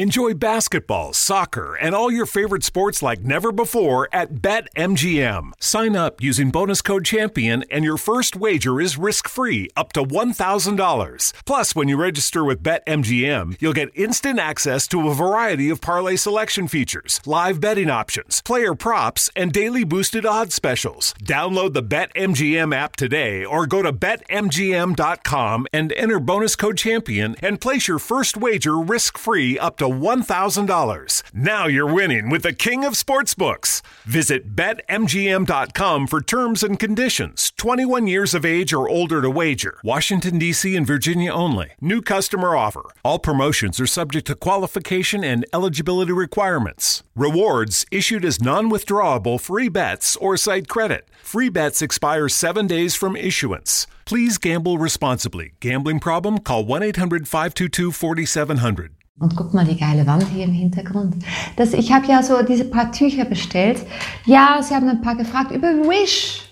Enjoy basketball, soccer, and all your favorite sports like never before at BetMGM. Sign up using bonus code CHAMPION and your first wager is risk-free up to $1,000. Plus, when you register with BetMGM, you'll get instant access to a variety of parlay selection features, live betting options, player props, and daily boosted odds specials. Download the BetMGM app today or go to betmgm.com and enter bonus code CHAMPION and place your first wager risk-free up to $1,000. Now you're winning with the king of sportsbooks. Visit betmgm.com for terms and conditions. 21 years of age or older to wager. Washington, D.C. and Virginia only. New customer offer. All promotions are subject to qualification and eligibility requirements. Rewards issued as non withdrawable free bets or site credit. Free bets expire seven days from issuance. Please gamble responsibly. Gambling problem? Call 1 800 522 4700. Und guck mal die geile Wand hier im Hintergrund. Das, ich habe ja so diese paar Tücher bestellt. Ja, sie haben ein paar gefragt über Wish.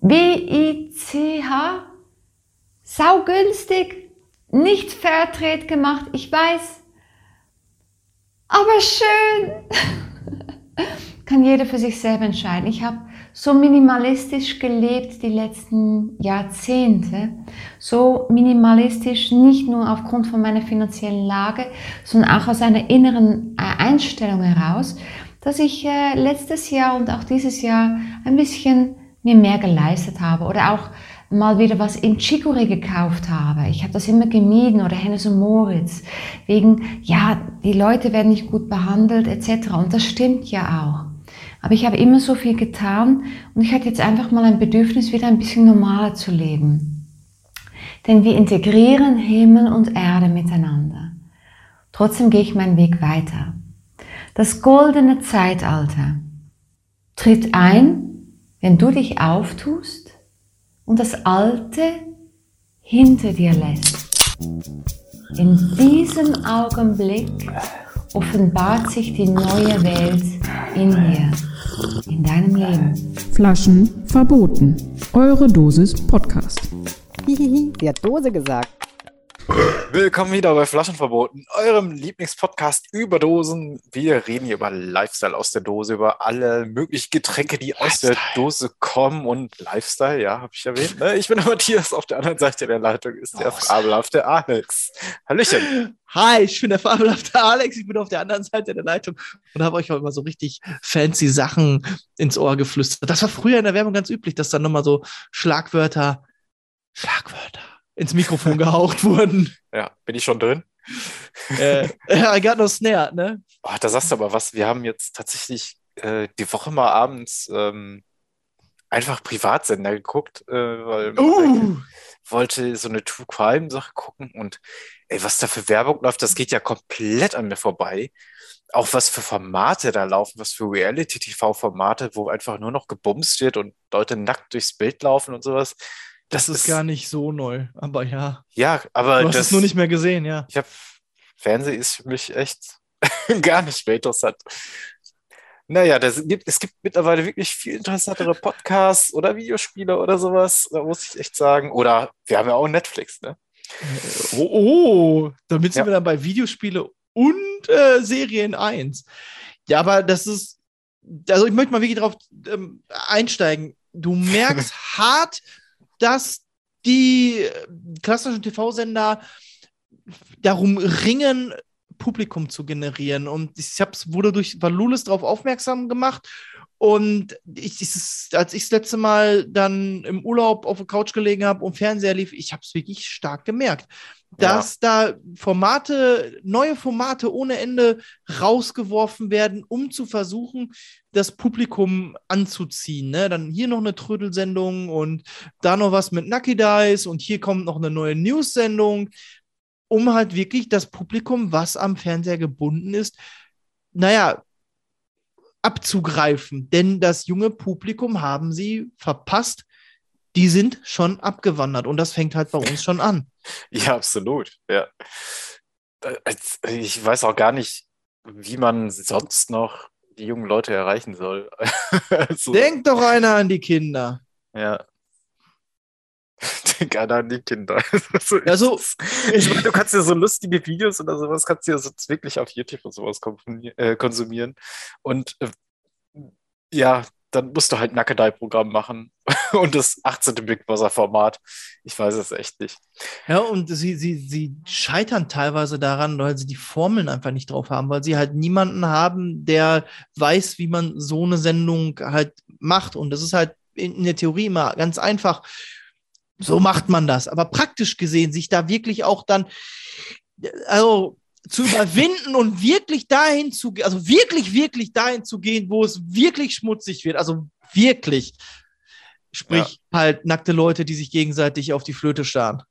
W-I-C-H. Saugünstig. Nicht Fairtrade gemacht. Ich weiß. Aber schön. Kann jeder für sich selber entscheiden. Ich habe so minimalistisch gelebt die letzten Jahrzehnte. So minimalistisch nicht nur aufgrund von meiner finanziellen Lage, sondern auch aus einer inneren äh, Einstellung heraus, dass ich äh, letztes Jahr und auch dieses Jahr ein bisschen mir mehr geleistet habe oder auch mal wieder was in Chicorée gekauft habe. Ich habe das immer gemieden oder Hennes und Moritz wegen, ja, die Leute werden nicht gut behandelt etc. Und das stimmt ja auch. Aber ich habe immer so viel getan und ich hatte jetzt einfach mal ein Bedürfnis, wieder ein bisschen normaler zu leben. Denn wir integrieren Himmel und Erde miteinander. Trotzdem gehe ich meinen Weg weiter. Das goldene Zeitalter tritt ein, wenn du dich auftust und das Alte hinter dir lässt. In diesem Augenblick offenbart sich die neue Welt in dir in deinem Leben. Flaschen verboten. Eure Dosis Podcast. Hihihi, sie hat Dose gesagt. Willkommen wieder bei Flaschenverboten, eurem Lieblingspodcast über Dosen. Wir reden hier über Lifestyle aus der Dose, über alle möglichen Getränke, die Lifestyle. aus der Dose kommen und Lifestyle, ja, habe ich erwähnt. Ne? Ich bin der Matthias, auf der anderen Seite der Leitung ist der oh, fabelhafte Alex. Hallöchen. Hi, ich bin der fabelhafte Alex, ich bin auf der anderen Seite der Leitung und habe euch auch immer so richtig fancy Sachen ins Ohr geflüstert. Das war früher in der Werbung ganz üblich, dass dann nochmal so Schlagwörter, Schlagwörter ins Mikrofon gehaucht wurden. Ja, bin ich schon drin? äh, I got no snare, ne? Oh, da sagst du aber was. Wir haben jetzt tatsächlich äh, die Woche mal abends ähm, einfach Privatsender geguckt, äh, weil uh. Wollte so eine True Crime Sache gucken und ey, was da für Werbung läuft, das geht ja komplett an mir vorbei. Auch was für Formate da laufen, was für Reality-TV-Formate, wo einfach nur noch gebumst wird und Leute nackt durchs Bild laufen und sowas. Das, das ist gar nicht so neu, aber ja. Ja, aber. Du hast das, es nur nicht mehr gesehen, ja. Ich habe Fernsehen ist für mich echt gar nicht mehr interessant. Naja, das gibt, es gibt mittlerweile wirklich viel interessantere Podcasts oder Videospiele oder sowas, da muss ich echt sagen. Oder wir haben ja auch Netflix, ne? Oh, oh damit sind ja. wir dann bei Videospiele und äh, Serien 1. Ja, aber das ist, also ich möchte mal wirklich drauf ähm, einsteigen. Du merkst hart, dass die klassischen TV-Sender darum ringen, Publikum zu generieren. Und ich hab's, wurde durch Valulis darauf aufmerksam gemacht. Und ich, ich, als ich das letzte Mal dann im Urlaub auf der Couch gelegen habe und Fernseher lief, ich habe es wirklich stark gemerkt dass ja. da Formate, neue Formate ohne Ende rausgeworfen werden, um zu versuchen, das Publikum anzuziehen. Ne? Dann hier noch eine Trödelsendung und da noch was mit Nucky Dice und hier kommt noch eine neue News-Sendung, um halt wirklich das Publikum, was am Fernseher gebunden ist, naja, abzugreifen. Denn das junge Publikum haben sie verpasst, die sind schon abgewandert und das fängt halt bei uns schon an. Ja, absolut. Ja. Ich weiß auch gar nicht, wie man sonst noch die jungen Leute erreichen soll. so. Denkt doch einer an die Kinder. Ja. Denk an an die Kinder. Also, ich meine, du kannst ja so lustige Videos oder sowas, kannst du ja sonst wirklich auf YouTube und sowas konsumieren. Äh, konsumieren. Und äh, ja, dann musst du halt Nackedei-Programm machen und das 18. Big Brother-Format. Ich weiß es echt nicht. Ja, und sie, sie, sie scheitern teilweise daran, weil sie die Formeln einfach nicht drauf haben, weil sie halt niemanden haben, der weiß, wie man so eine Sendung halt macht. Und das ist halt in der Theorie immer ganz einfach. So macht man das. Aber praktisch gesehen, sich da wirklich auch dann, also zu überwinden und wirklich dahin zu gehen, also wirklich, wirklich dahin zu gehen, wo es wirklich schmutzig wird, also wirklich. Sprich, halt nackte Leute, die sich gegenseitig auf die Flöte starren.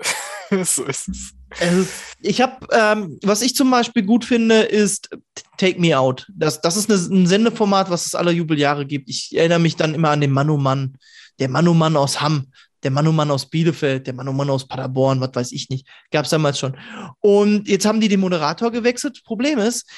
so ist es. Also, ich habe, ähm, was ich zum Beispiel gut finde, ist Take Me Out. Das, das ist eine, ein Sendeformat, was es alle Jubeljahre gibt. Ich erinnere mich dann immer an den Manu Mann, der Manu Mann aus Hamm, der Manu Mann aus Bielefeld, der Manu Mann aus Paderborn, was weiß ich nicht. Gab es damals schon. Und jetzt haben die den Moderator gewechselt. Problem ist,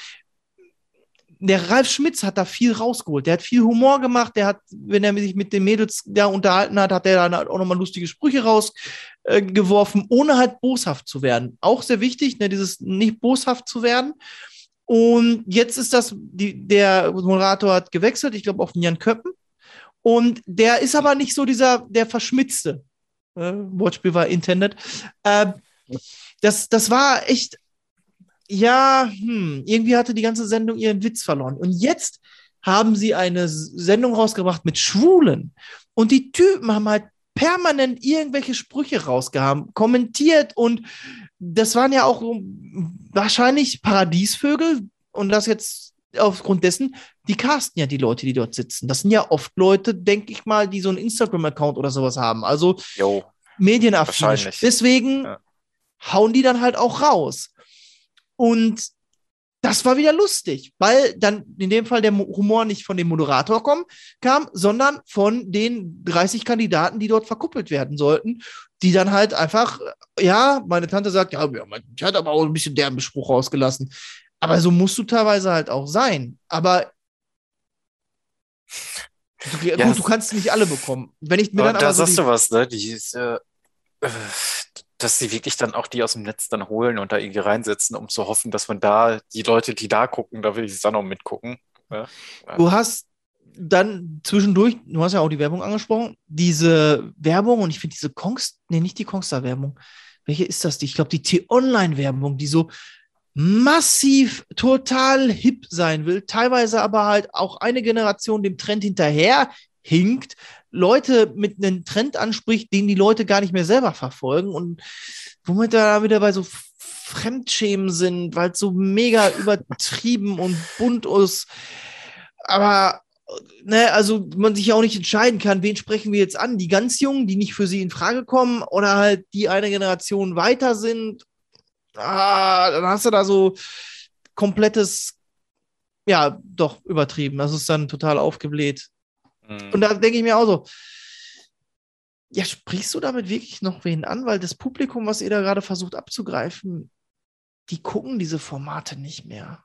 der Ralf Schmitz hat da viel rausgeholt. Der hat viel Humor gemacht. Der hat, wenn er sich mit den Mädels da unterhalten hat, hat er dann halt auch nochmal lustige Sprüche rausgeworfen, äh, ohne halt boshaft zu werden. Auch sehr wichtig, ne, dieses nicht boshaft zu werden. Und jetzt ist das, die, der Moderator hat gewechselt, ich glaube auf den Jan Köppen. Und der ist aber nicht so dieser, der Verschmitzte. Äh, Wortspiel war intended. Äh, das, das war echt ja, hm, irgendwie hatte die ganze Sendung ihren Witz verloren. Und jetzt haben sie eine Sendung rausgebracht mit Schwulen. Und die Typen haben halt permanent irgendwelche Sprüche rausgehauen, kommentiert und das waren ja auch wahrscheinlich Paradiesvögel und das jetzt aufgrund dessen, die casten ja die Leute, die dort sitzen. Das sind ja oft Leute, denke ich mal, die so einen Instagram-Account oder sowas haben. Also jo, medienaffin. Deswegen ja. hauen die dann halt auch raus. Und das war wieder lustig, weil dann in dem Fall der Humor nicht von dem Moderator kommen, kam, sondern von den 30 Kandidaten, die dort verkuppelt werden sollten, die dann halt einfach, ja, meine Tante sagt, ja, ich hat aber auch ein bisschen derben Spruch rausgelassen. Aber so musst du teilweise halt auch sein. Aber du, ja, gut, du kannst nicht alle bekommen. Wenn ich mir dann da so sagst du was, ne? Die ist, äh, dass sie wirklich dann auch die aus dem Netz dann holen und da irgendwie reinsetzen, um zu hoffen, dass man da, die Leute, die da gucken, da will ich dann auch mitgucken. Ja. Du hast dann zwischendurch, du hast ja auch die Werbung angesprochen, diese Werbung und ich finde diese Kongs, nee, nicht die Kongstar-Werbung. Welche ist das? Die? Ich glaube, die T-Online-Werbung, die so massiv total hip sein will, teilweise aber halt auch eine Generation dem Trend hinterher hinkt, Leute mit einem Trend anspricht, den die Leute gar nicht mehr selber verfolgen und womit da wieder bei so Fremdschämen sind, weil es so mega übertrieben und bunt ist. Aber ne, also man sich ja auch nicht entscheiden kann, wen sprechen wir jetzt an? Die ganz Jungen, die nicht für sie in Frage kommen oder halt die eine Generation weiter sind. Ah, dann hast du da so komplettes, ja, doch übertrieben. Das ist dann total aufgebläht. Mhm. Und da denke ich mir auch so, ja, sprichst du damit wirklich noch wen an? Weil das Publikum, was ihr da gerade versucht abzugreifen, die gucken diese Formate nicht mehr.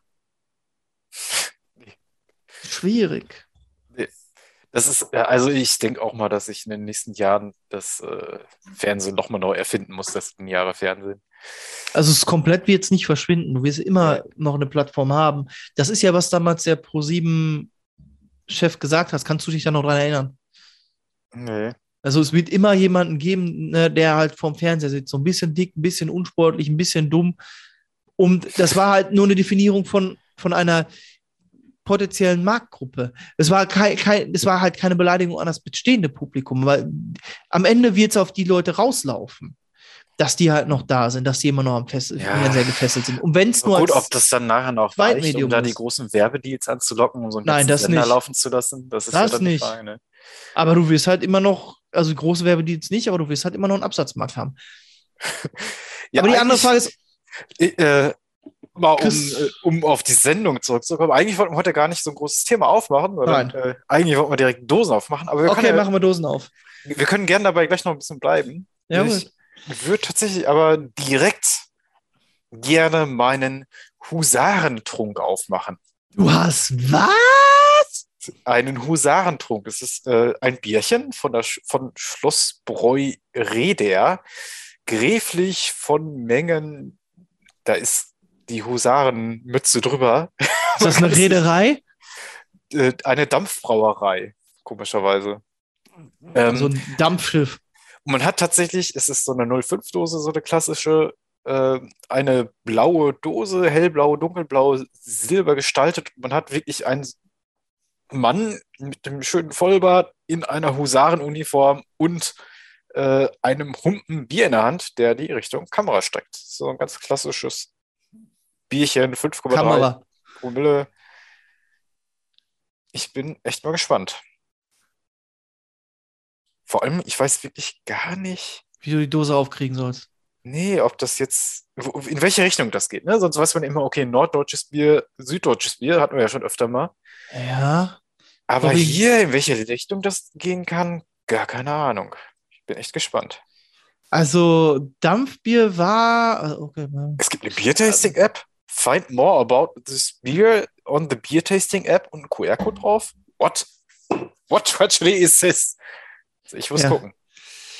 Schwierig. Das ist, also ich denke auch mal, dass ich in den nächsten Jahren das äh, Fernsehen nochmal neu erfinden muss, das lineare Fernsehen. Also es komplett wird es nicht verschwinden. Du wirst immer ja. noch eine Plattform haben. Das ist ja, was damals der Pro7 Chef gesagt hast. Kannst du dich da noch dran erinnern? Nee. Also es wird immer jemanden geben, ne, der halt vorm Fernseher sitzt, so ein bisschen dick, ein bisschen unsportlich, ein bisschen dumm. Und das war halt nur eine Definierung von, von einer potenziellen Marktgruppe. Es war, kein, kein, es war halt keine Beleidigung an das bestehende Publikum, weil am Ende wird es auf die Leute rauslaufen dass die halt noch da sind, dass die immer noch am Fest ja. Gefesselt sind. Und wenn es nur gut, ob das dann nachher noch reicht, um da die großen Werbedeals anzulocken, um so einen Nein, das Sender nicht. laufen zu lassen, das ist das ja dann nicht. Frage, ne? Aber du wirst halt immer noch, also große Werbedeals nicht, aber du wirst halt immer noch einen Absatzmarkt haben. ja, aber die andere Frage ist, äh, mal um, äh, um auf die Sendung zurückzukommen. Eigentlich wollten wir heute gar nicht so ein großes Thema aufmachen. Oder, Nein. Äh, eigentlich wollten wir direkt Dosen aufmachen. Aber wir okay, können, machen wir Dosen auf. Wir können gerne dabei gleich noch ein bisschen bleiben. Ja, ich, würde tatsächlich aber direkt gerne meinen Husarentrunk aufmachen. Du hast was? einen Husarentrunk. Es ist äh, ein Bierchen von, der, Sch- von Schlossbräu Reder. Gräflich von Mengen. Da ist die Husarenmütze drüber. Ist das eine Reederei? Äh, eine Dampfbrauerei, komischerweise. Ähm, so ein Dampfschiff. Und man hat tatsächlich, es ist so eine 05-Dose, so eine klassische, äh, eine blaue Dose, hellblau, dunkelblau, silber gestaltet. Man hat wirklich einen Mann mit dem schönen Vollbart in einer Husarenuniform und äh, einem Humpen Bier in der Hand, der die Richtung Kamera streckt. So ein ganz klassisches Bierchen, 5,3 Kamera. Promille. Ich bin echt mal gespannt. Vor allem, ich weiß wirklich gar nicht, Wie du die Dose aufkriegen sollst. nee, ob das jetzt, in welche Richtung das geht. Ne? Sonst weiß man immer, okay, norddeutsches Bier, süddeutsches Bier, hatten wir ja schon öfter mal. Ja. Aber Aber hier, in welche Richtung das gehen kann, gar keine Ahnung. Ich bin echt gespannt. Also Dampfbier war. also, Okay. Es gibt eine Beer-Tasting-App. Find more about this beer on the Beer-Tasting-App und ein QR-Code drauf. What? What actually is this? Ich muss Ja. gucken.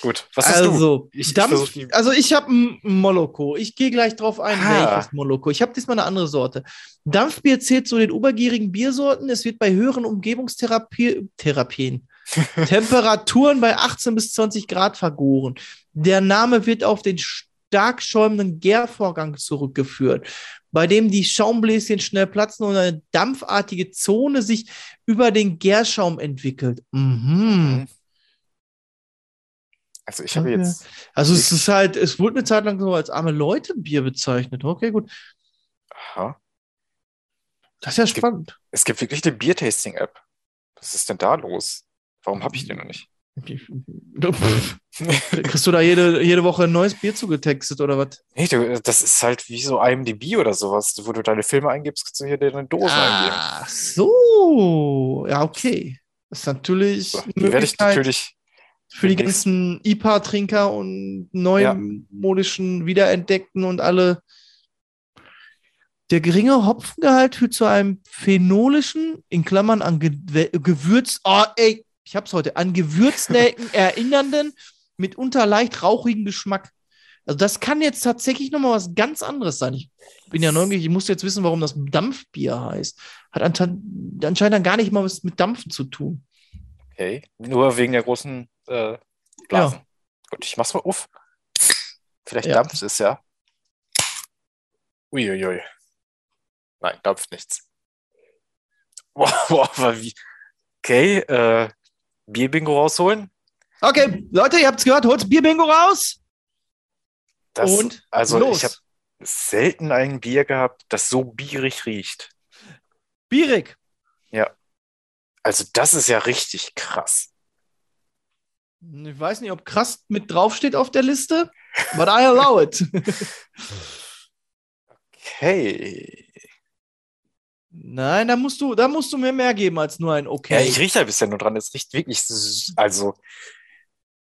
Gut, was hast du? also, Ich- ich Dampf, die- also ich habe ein Moloko. Ich gehe gleich drauf ein, Ah. welches Moloko. Ich habe diesmal eine andere Sorte. Dampfbier zählt zu den obergierigen Biersorten. Es wird bei höheren Umgebungstherapien Therapien, Temperaturen bei 18 bis 20 Grad vergoren. Der Name wird auf den stark schäumenden Gärvorgang zurückgeführt, bei dem die Schaumbläschen schnell platzen und eine dampfartige Zone sich über den Gärschaum entwickelt. Mhm. Also ich habe Danke. jetzt, Also es ist halt, es wurde eine Zeit lang so als arme Leute Bier bezeichnet. Okay, gut. aha, Das ist ja gibt- spannend. es gibt wirklich eine Beer-Tasting-App. Was ist denn da los? Warum habe ich die noch nicht? Kriegst du da jede, jede Woche ein neues Bier zugetextet oder was? Nee, du, das ist halt wie so IMDb oder sowas, wo du deine Filme eingibst, kannst du hier deine Dose eingeben. Ach so. Ja, okay. Das ist natürlich So, die werde ich natürlich, für die ganzen IPA-Trinker und neumodischen Wiederentdeckten und alle. Der geringe Hopfengehalt führt zu einem phenolischen, in Klammern an Ge Gewürz, oh, ey, ich hab's heute, an Gewürznelken erinnernden, mitunter leicht rauchigen Geschmack. Also das kann jetzt tatsächlich nochmal was ganz anderes sein. Ich bin ja neugierig, ich muss jetzt wissen, warum das Dampfbier heißt. Hat anscheinend anscheinend dann gar nicht mal was mit Dampfen zu tun. okay, nur wegen der großen äh, Blasen. Gut, ich mach's mal auf. Vielleicht Ja. dampft es ja. Uiuiui. Nein, dampft nichts. Boah, boah, aber wie. Okay, äh, Bierbingo rausholen. Okay, Leute, ihr habt's gehört, holt Bierbingo raus. Das, und also los. ich habe selten ein Bier gehabt, das so bierig riecht. Bierig. Also das ist ja richtig krass. Ich weiß nicht, ob krass mit draufsteht auf der Liste, but I allow it. Okay. Nein, da musst du, da musst du mir mehr geben als nur ein Ja, Okay. ich rieche da bisher nur dran. Es riecht wirklich, also,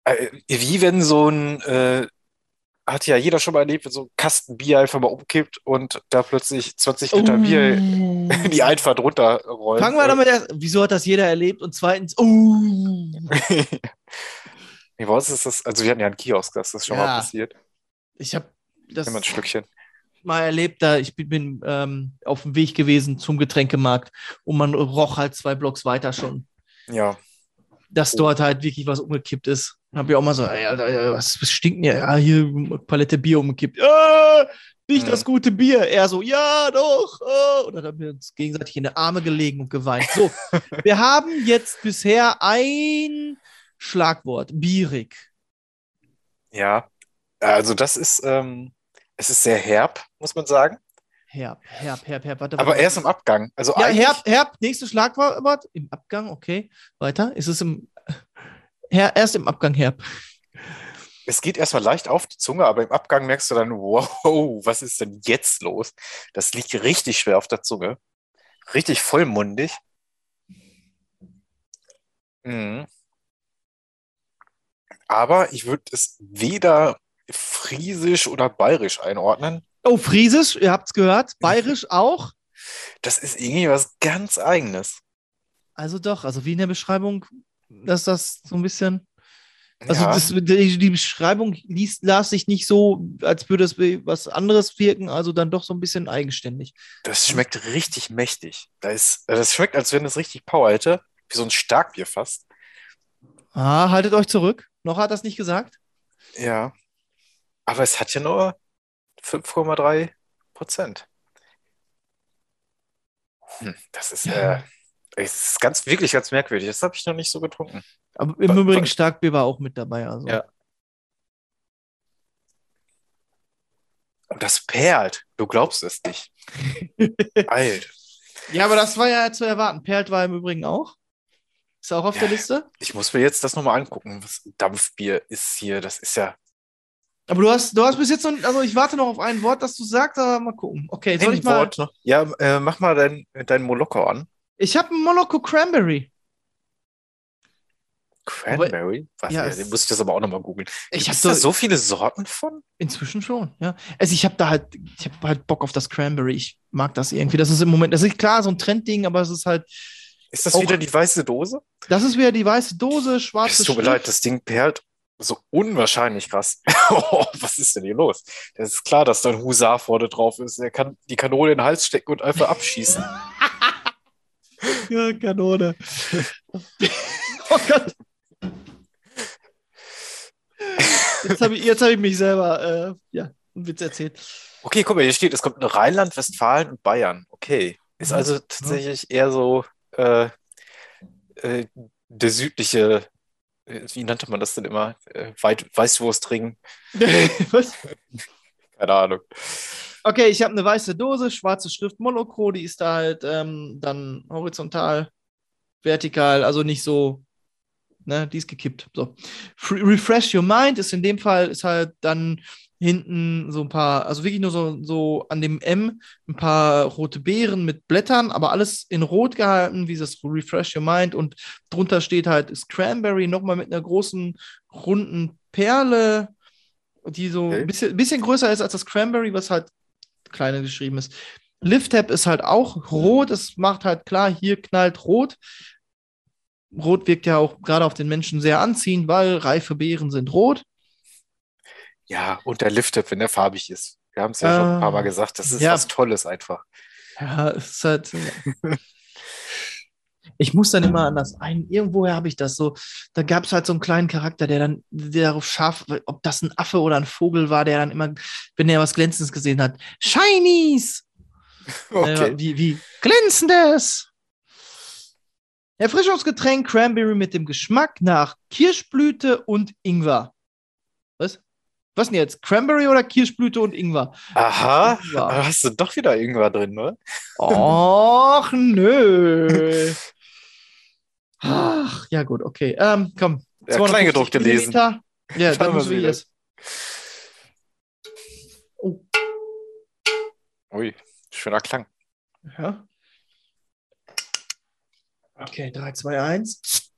äh, wie wenn so ein, äh, hat ja jeder schon mal erlebt, wenn so ein Kasten Bier einfach mal umkippt und da plötzlich 20 Liter Bier in die Einfahrt runterrollen. Oh. Fangen wir damit erst. Wieso hat das jeder erlebt? Und zweitens, oh. nee, bei uns ist das, also wir hatten ja einen Kiosk, das ist schon Ja. mal passiert. Ich habe das ein Schlückchen. mal erlebt, da ich bin, bin ähm, auf dem Weg gewesen zum Getränkemarkt und man roch halt zwei Blocks weiter schon, Ja, dass Oh. dort halt wirklich was umgekippt ist. Hab ich auch mal so, ey, Alter, was, was stinkt denn hier? Ja, hier Palette Bier umgekippt. Ja, nicht Mhm. das gute Bier. Er so, ja, doch. Oh. Und dann haben wir uns gegenseitig in die Arme gelegen und geweint. So, wir haben jetzt bisher ein Schlagwort, bierig. ja. Also das ist, ähm, es ist sehr herb, muss man sagen. Herb, herb, herb, herb. Warte, Aber warte. erst im Abgang. Also Ja, herb, herb, nächstes Schlagwort im Abgang, okay. Weiter. Ist es im her, erst im Abgang herb. es geht erstmal leicht auf die Zunge, aber im Abgang merkst du dann, wow, was ist denn jetzt los? Das liegt richtig schwer auf der Zunge. Richtig vollmundig. Mhm. Aber ich würde es weder friesisch oder bayerisch einordnen. Oh, Friesisch, ihr habt's gehört. Bayerisch auch. Das ist irgendwie was ganz Eigenes. Also doch, also wie in der Beschreibung, dass das so ein bisschen. Also ja, das, die, die Beschreibung liest, las sich nicht so, als würde es was anderes wirken, also dann doch so ein bisschen eigenständig. das schmeckt richtig mächtig. Da ist, äh, das schmeckt, als wenn es richtig Power hätte. Wie so ein Starkbier fast. Ah, haltet euch zurück. Noch hat das nicht gesagt. Ja. Aber es hat ja nur 5,3 Prozent. Hm, das ist, äh, es ist ganz, wirklich ganz merkwürdig. Das habe ich noch nicht so getrunken. Aber im Wa- Übrigen Starkbier war auch mit dabei. Also. Ja. Und das perlt. Du glaubst es nicht. Alt. ja, aber das war ja zu erwarten. Perlt war im Übrigen auch. Ist auch auf Ja. der Liste. Ich muss mir jetzt das nochmal angucken. Was Dampfbier ist hier. Das ist ja Aber du hast, du hast bis jetzt noch, also ich warte noch auf ein Wort, das du sagst, aber mal gucken. Okay, soll ein ich mal. Wort noch. Ja, äh, mach mal dein, dein Moloko an. Ich habe einen Monaco Cranberry. Cranberry? Was, ja, den muss ich das aber auch nochmal googeln. Ich habe da so viele Sorten von? Inzwischen schon, ja. Also ich habe da halt, ich habe halt Bock auf das Cranberry. Ich mag das irgendwie. Das ist im Moment, das ist klar so ein Trendding, aber es ist halt, Ist das Auch- wieder die weiße Dose? das ist wieder die weiße Dose, schwarze Es tut mir leid, das Ding perlt so unwahrscheinlich krass. Oh, Was ist denn hier los? Es ist klar, dass da ein Husar vorne drauf ist. Er kann die Kanone in den Hals stecken und einfach abschießen. Ja, Kanone. oh Gott. Jetzt habe ich, jetzt hab ich mich selber, äh, ja, einen Witz erzählt. Okay, guck mal, hier steht, es kommt in Rheinland, Westfalen und Bayern. Okay. Ist Mhm. also tatsächlich eher so äh, äh, der südliche, äh, wie nannte man das denn immer? Äh, Weißwurstring. Was? Keine Ahnung. Okay, ich habe eine weiße Dose, schwarze Schrift Monokro, die ist da halt ähm, dann horizontal, vertikal, also nicht so, ne, die ist gekippt. So. Fre- Refresh Your Mind ist in dem Fall, ist halt dann hinten so ein paar, also wirklich nur so, so an dem M ein paar rote Beeren mit Blättern, aber alles in Rot gehalten, wie das Refresh Your Mind und drunter steht halt ist Cranberry nochmal mit einer großen runden Perle, die so Okay. ein bisschen, bisschen größer ist als das Cranberry, was halt kleiner geschrieben ist. Lift Tab ist halt auch rot, es macht halt klar, hier knallt rot. Rot wirkt ja auch gerade auf den Menschen sehr anziehend, weil reife Beeren sind rot. Ja, und der Lifted, wenn der farbig ist. Wir haben es ja schon ein paar Mal Ah, gesagt. Das ist ja. was Tolles einfach. Ja, es ist halt. Ich muss dann immer an das ein, irgendwoher habe ich das so, da gab es halt so einen kleinen Charakter, der dann, der darauf scharf, ob das ein Affe oder ein Vogel war, der dann immer, wenn er was Glänzendes gesehen hat, Shinies! Okay. Äh, wie, wie glänzendes! Erfrischungsgetränk Cranberry mit dem Geschmack nach Kirschblüte und Ingwer. Was? Was denn jetzt? Cranberry oder Kirschblüte und Ingwer? Aha, Ingwer. da hast du doch wieder irgendwas drin, ne? Och, nö. Ach, ja gut, okay. Ähm, komm. Ja, 250 Kleingedruckte lesen. Milliliter. Ja, Schauen dann müssen wir jetzt. Ui, schöner Klang. Ja. Okay, 3, 2, 1.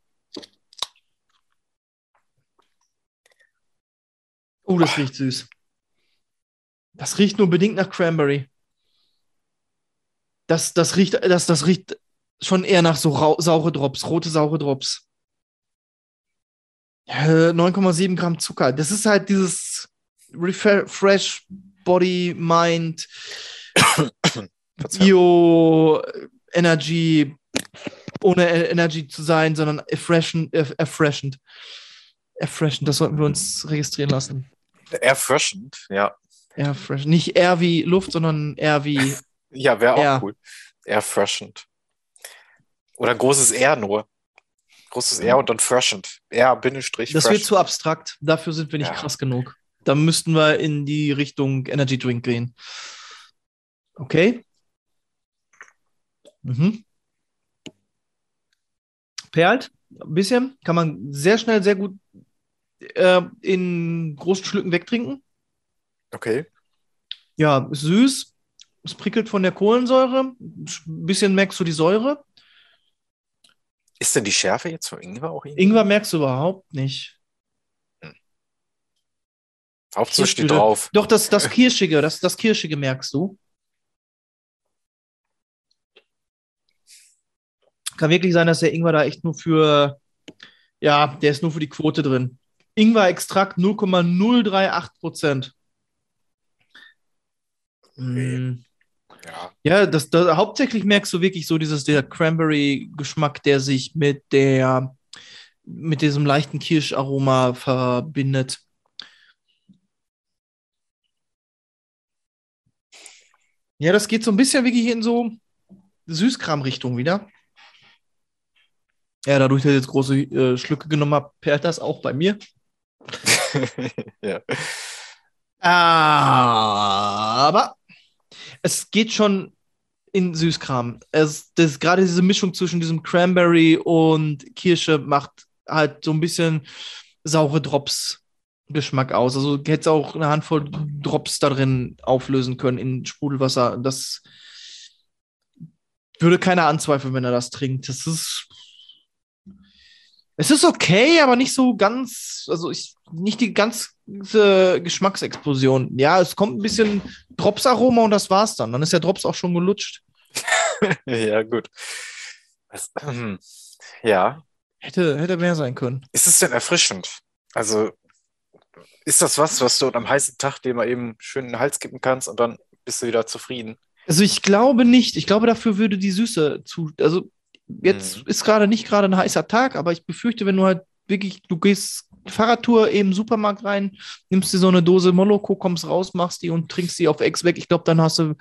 Oh, das riecht süß. Das riecht nur bedingt nach Cranberry. Das, das, riecht, das, das riecht schon eher nach so saure Drops, rote saure Drops. Ja, 9,7 Gramm Zucker. Das ist halt dieses Refresh Body Mind. Bio Energy ohne E- Energy zu sein, sondern erfreshend, erf- erfreshend. Erfreshend, das sollten wir uns registrieren lassen. Erfrischend, ja. Erfreshend. Nicht R wie Luft, sondern R wie. Ja, wäre auch cool. Erfrischend. Oder ein großes R nur. Großes R und dann freshend. R Bindestrich Das wird zu abstrakt. Dafür sind wir nicht Ja. krass genug. Da müssten wir in die Richtung Energy Drink gehen. Okay. Mhm. Perlt, ein bisschen. Kann man sehr schnell, sehr gut äh, in großen Schlücken wegtrinken. Okay. Ja, ist süß. Es prickelt von der Kohlensäure. Ein bisschen merkst du die Säure. Ist denn die Schärfe jetzt von Ingwer auch irgendwie? Ingwer merkst du überhaupt nicht. Hauptsache steht drauf. Doch, das, das Kirschige, das, das Kirschige merkst du. Kann wirklich sein, dass der Ingwer da echt nur für, ja, der ist nur für die Quote drin. Ingwer-Extrakt 0,038 Prozent. Mm. Ja. Ja, das, das, hauptsächlich merkst du wirklich so dieses, der Cranberry-Geschmack, der sich mit der, mit diesem leichten Kirscharoma verbindet. Ja, das geht so ein bisschen wirklich in so Süßkram-Richtung wieder. Ja, dadurch, dass ich jetzt große äh, Schlücke genommen habe, perlt das auch bei mir. ja. Aber es geht schon in Süßkram. Es, das, gerade diese Mischung zwischen diesem Cranberry und Kirsche macht halt so ein bisschen saure Drops-Geschmack aus. Also du hättest auch eine Handvoll Drops da drin auflösen können in Sprudelwasser. Das würde keiner anzweifeln, wenn er das trinkt. Das ist. Es ist okay, aber nicht so ganz, also ich, nicht die ganze Geschmacksexplosion. Ja, es kommt ein bisschen Drops-Aroma und das war's dann. Dann ist der Drops auch schon gelutscht. ja, gut. Was, ähm, ja. Hätte, hätte mehr sein können. Ist es denn erfrischend? Also, ist das was, was du am heißen Tag dir mal eben schön in den Hals kippen kannst und dann bist du wieder zufrieden? Also ich glaube nicht. Ich glaube, dafür würde die Süße zu. Also jetzt Mhm. ist gerade nicht gerade ein heißer Tag, aber ich befürchte, wenn du halt wirklich, du gehst Fahrradtour eben im Supermarkt rein, nimmst dir so eine Dose Moloko, kommst raus, machst die und trinkst die auf Ex weg. Ich glaube, dann hast du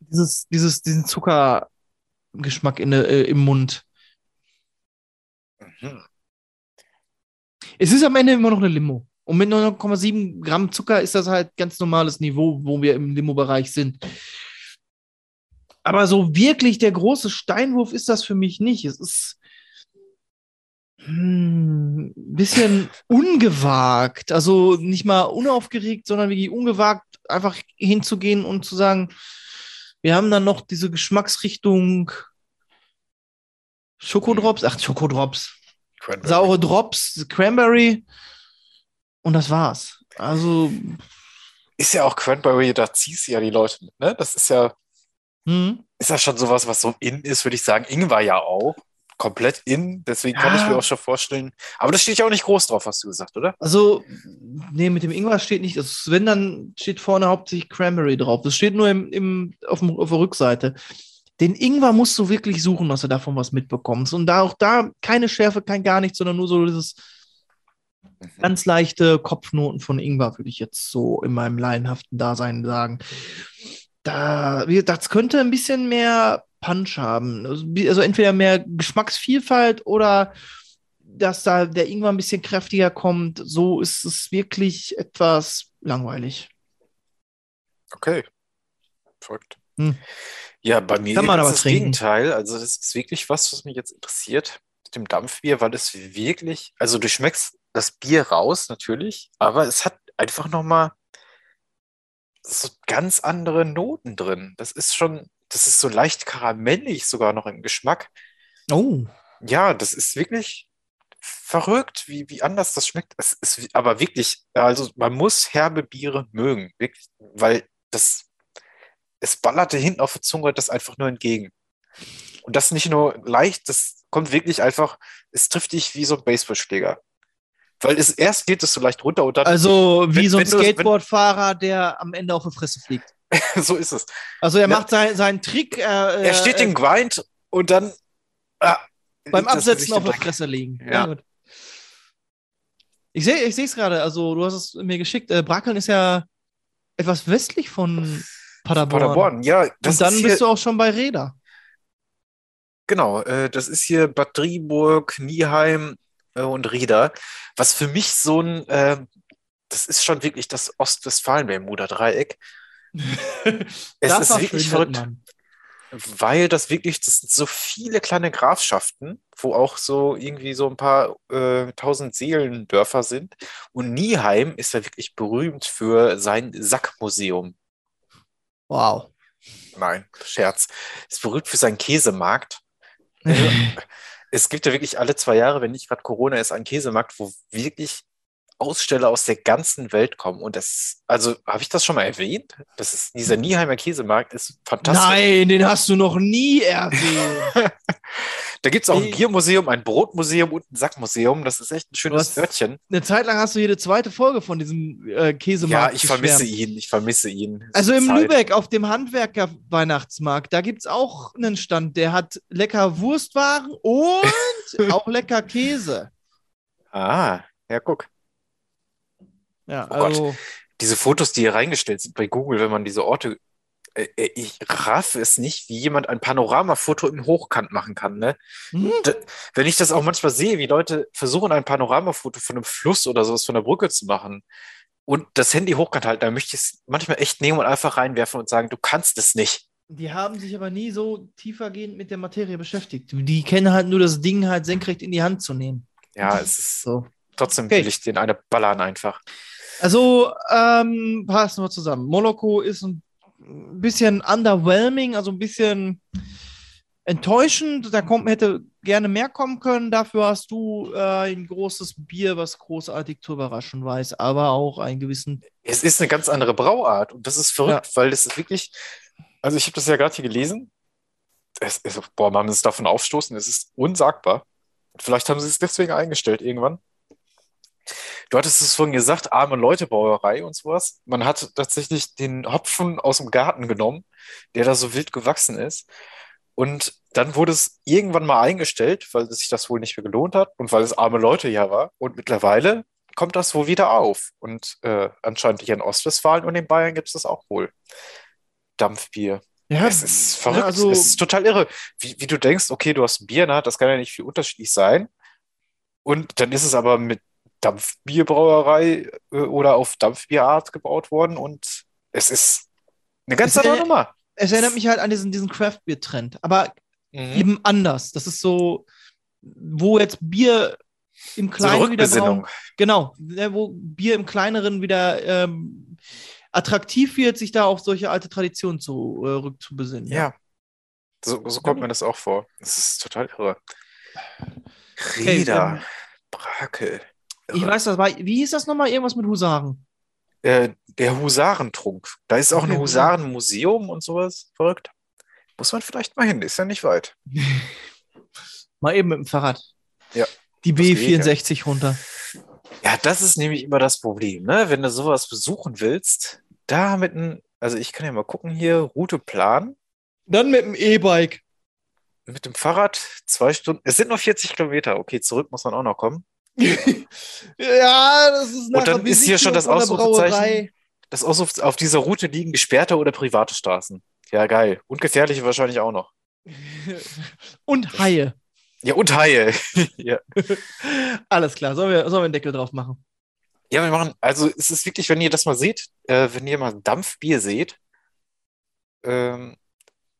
dieses, dieses, diesen Zuckergeschmack in, äh, im Mund. Mhm. Es ist am Ende immer noch eine Limo. Und mit 9,7 Gramm Zucker ist das halt ganz normales Niveau, wo wir im Limo-Bereich sind. Aber so wirklich der große Steinwurf ist das für mich nicht. Es ist hm, ein bisschen ungewagt. Also nicht mal unaufgeregt, sondern wirklich ungewagt, einfach hinzugehen und zu sagen, wir haben dann noch diese Geschmacksrichtung Schokodrops, ach, Schokodrops, Cranberry. saure Drops, Cranberry und das war's. Also, Ist ja auch Cranberry, da ziehst du ja die Leute mit, ne? Das ist ja, hm, ist ja schon sowas, was so in ist, würde ich sagen. Ingwer ja auch. Komplett in, deswegen kann ich Ja. mir auch schon vorstellen. Aber das steht ja auch nicht groß drauf, hast du gesagt, oder? also, nee, mit dem Ingwer steht nicht, also wenn, dann steht vorne hauptsächlich Cranberry drauf. Das steht nur im, im, auf, dem, auf der Rückseite. Den Ingwer musst du wirklich suchen, dass du davon was mitbekommst. Und da auch da keine Schärfe, kein gar nichts, sondern nur so dieses ganz leichte Kopfnoten von Ingwer, würde ich jetzt so in meinem laienhaften Dasein sagen. Da, wie gesagt, das könnte ein bisschen mehr Punch haben. Also, also entweder mehr Geschmacksvielfalt oder dass da der Ingwer ein bisschen kräftiger kommt. So ist es wirklich etwas langweilig. Okay. Verrückt. Hm. Ja, bei mir Kann man ist das trinken. Gegenteil. Also, das ist wirklich was, was mich jetzt interessiert mit dem Dampfbier, weil es wirklich, also du schmeckst das Bier raus, natürlich, aber es hat einfach nochmal so ganz andere Noten drin. Das ist schon, das ist so leicht karamellig sogar noch im Geschmack. Oh. Ja, das ist wirklich verrückt, wie, wie anders das schmeckt. Es ist aber wirklich, also man muss herbe Biere mögen, wirklich, weil das, es ballerte hinten auf der Zunge das einfach nur entgegen. Und das nicht nur leicht, das kommt wirklich einfach, es trifft dich wie so ein Baseballschläger. Weil es erst geht es so leicht runter und dann, Also wie Wenn- so ein Skateboardfahrer, der am Ende auf die Fresse fliegt. so ist es. Also er Ja. macht sein, seinen Trick. Äh, Er steht äh, den Grind und dann ah, beim Absetzen auf Dreck. Fresse liegen. Ja. gut. Ich sehe ich es gerade, also du hast es mir geschickt. Äh, Brakeln ist ja etwas westlich von Paderborn. Paderborn, ja. Und dann bist du auch schon bei Reda. Genau, äh, das ist hier Bad Driburg, Nieheim äh, und Rieda. Was für mich so ein, äh, das ist schon wirklich das Ostwestfalen-Bermuda-Dreieck. Es Das ist wirklich verrückt, weil das wirklich, das sind so viele kleine Grafschaften, wo auch so irgendwie so ein paar äh, tausend Seelendörfer sind. Und Nieheim ist ja wirklich berühmt für sein Sackmuseum. Wow. Nein, Scherz. Ist berühmt für seinen Käsemarkt. Es gibt ja wirklich alle zwei Jahre, wenn nicht gerade Corona ist, einen Käsemarkt, wo wirklich Aussteller aus der ganzen Welt kommen. Und das, also habe ich das schon mal erwähnt? Das ist dieser Nieheimer Käsemarkt ist fantastisch. Nein, den hast du noch nie erwähnt. Da gibt es auch ein. Biermuseum, ein Brotmuseum und ein Sackmuseum. Das ist echt ein schönes? Örtchen. Eine Zeit lang hast du jede zweite Folge von diesem äh, Ja, Käsemarkt ich vermisse geschwärmt. ihn. Ich vermisse ihn. Also im Zeit. Lübeck auf dem Handwerker-Weihnachtsmarkt, da gibt es auch einen Stand, der hat lecker Wurstwaren und auch lecker Käse. Ah, ja, guck. Ja, Oh Gott. also Diese Fotos, die hier reingestellt sind bei Google, wenn man diese Orte. Äh, äh, ich raffe es nicht, wie jemand ein Panoramafoto im Hochkant machen kann, ne? Hm? Wenn ich das auch manchmal sehe, wie Leute versuchen, ein Panoramafoto von einem Fluss oder sowas von der Brücke zu machen und das Handy hochkant halten, dann möchte ich es manchmal echt nehmen und einfach reinwerfen und sagen, du kannst es nicht. die haben sich aber nie so tiefergehend mit der Materie beschäftigt. Die kennen halt nur das Ding halt senkrecht in die Hand zu nehmen. Ja, es ist So. trotzdem Okay. will ich den eine ballern einfach. Also, ähm, passen wir zusammen. Moloko ist ein bisschen underwhelming, also ein bisschen enttäuschend. Da kommt, hätte gerne mehr kommen können. Dafür hast du äh, ein großes Bier, was großartig zu überraschen weiß, aber auch einen gewissen. Es ist eine ganz andere Brauart und das ist verrückt, weil das ist wirklich, also ich habe das ja gerade hier gelesen. Es ist, boah, man muss davon aufstoßen, es ist unsagbar. Vielleicht haben sie es deswegen eingestellt irgendwann. Du hattest es vorhin gesagt, arme Leute Brauerei und sowas. Man hat tatsächlich den Hopfen aus dem Garten genommen, der da so wild gewachsen ist. Und dann wurde es irgendwann mal eingestellt, weil sich das wohl nicht mehr gelohnt hat und weil es arme Leute ja war. Und mittlerweile kommt das wohl wieder auf. Und äh, anscheinend hier in Ostwestfalen und in Bayern gibt es das auch wohl. Dampfbier. Ja, es ist verrückt. also- es ist total irre. Wie, wie du denkst, okay, du hast ein Bier, na, das kann ja nicht viel unterschiedlich sein. Und dann ist es aber mit Dampfbierbrauerei äh, oder auf Dampfbierart gebaut worden und es ist eine ganz andere Nummer. Es erinnert mich halt an diesen, diesen Craft-Bier-Trend, aber Mhm. eben anders. Das ist so, wo jetzt Bier im So eine Kleinen wieder Rückbesinnung. brauen- Genau, ne, wo Bier im Kleineren wieder ähm, attraktiv wird, sich da auf solche alte Traditionen zu, äh, rückzubesinnen. Ja. So, so kommt mir das auch vor. Das ist total irre. Okay, Rieder, ähm, Brakel. Ich weiß das, war, wie hieß das nochmal? Irgendwas mit Husaren. Äh, der Husarentrunk. Da ist auch ein Husarenmuseum und sowas. Verrückt. Muss man vielleicht mal hin, ist ja nicht weit. Mal eben mit dem Fahrrad. Ja, Die das geht, B64 runter. Ja, das ist nämlich immer das Problem, ne? Wenn du sowas besuchen willst, da mit einem, also ich kann ja mal gucken hier, Route planen, Dann mit dem E-Bike. mit dem Fahrrad zwei Stunden, es sind noch 40 Kilometer, okay, zurück muss man auch noch kommen. ja, das ist Und dann ist hier schon das Ausrufezeichen. Das so, auf dieser Route liegen gesperrte oder private Straßen. Ja, geil. Und gefährliche wahrscheinlich auch noch. Und Haie. Ja, und Haie. ja. Alles klar, sollen wir, sollen wir einen Deckel drauf machen? ja, wir machen, also es ist wirklich, wenn ihr das mal seht, äh, wenn ihr mal Dampfbier seht, ähm,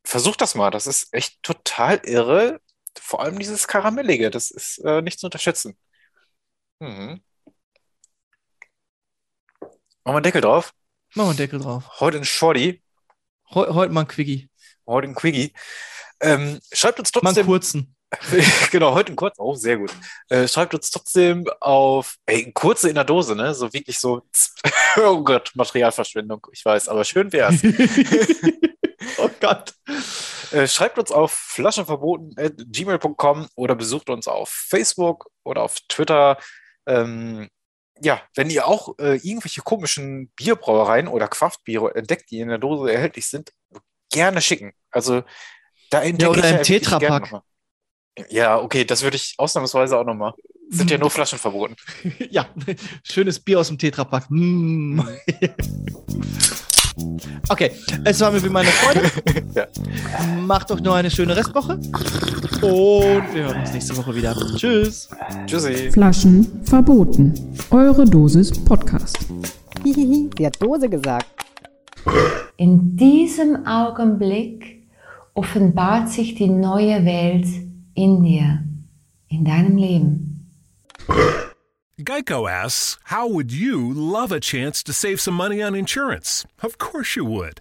versucht das mal. Das ist echt total irre. Vor allem dieses Karamellige, das ist äh, nicht zu unterschätzen. Mhm. Machen wir einen Deckel drauf. Machen wir einen Deckel drauf. Heute ein Shorty, Heu, heute mal ein Quickie. heute ein Quickie. Ähm, schreibt uns Mal einen trotzdem, kurzen. genau, heute ein kurz, oh, sehr gut. Äh, schreibt uns trotzdem auf, ey, ein kurze in der Dose, ne? So wirklich so, oh Gott, Materialverschwendung, ich weiß, aber schön wär's. oh Gott. Äh, schreibt uns auf flaschenverboten.gmail.com oder besucht uns auf Facebook oder auf Twitter. Ähm, ja, wenn ihr auch äh, irgendwelche komischen Bierbrauereien oder Kraftbiere entdeckt, die in der Dose erhältlich sind, gerne schicken. Also da entdecke oder ich im ja Tetrapack. Ja, okay, das würde ich ausnahmsweise auch nochmal. Sind ja nur Flaschen verboten. Ja, schönes Bier aus dem Tetrapack. Mm. Okay, es war mir wie meine Freude. Ja. Macht euch noch eine schöne Restwoche. Und wir hören uns nächste Woche wieder. Tschüss. Tschüssi. Flaschen verboten. Eure Dosis Podcast. Hihihi, sie hat Dose gesagt. In diesem Augenblick offenbart sich die neue Welt in dir, in deinem Leben. Geico asks, How would you love a chance to save some money on insurance? Of course you would.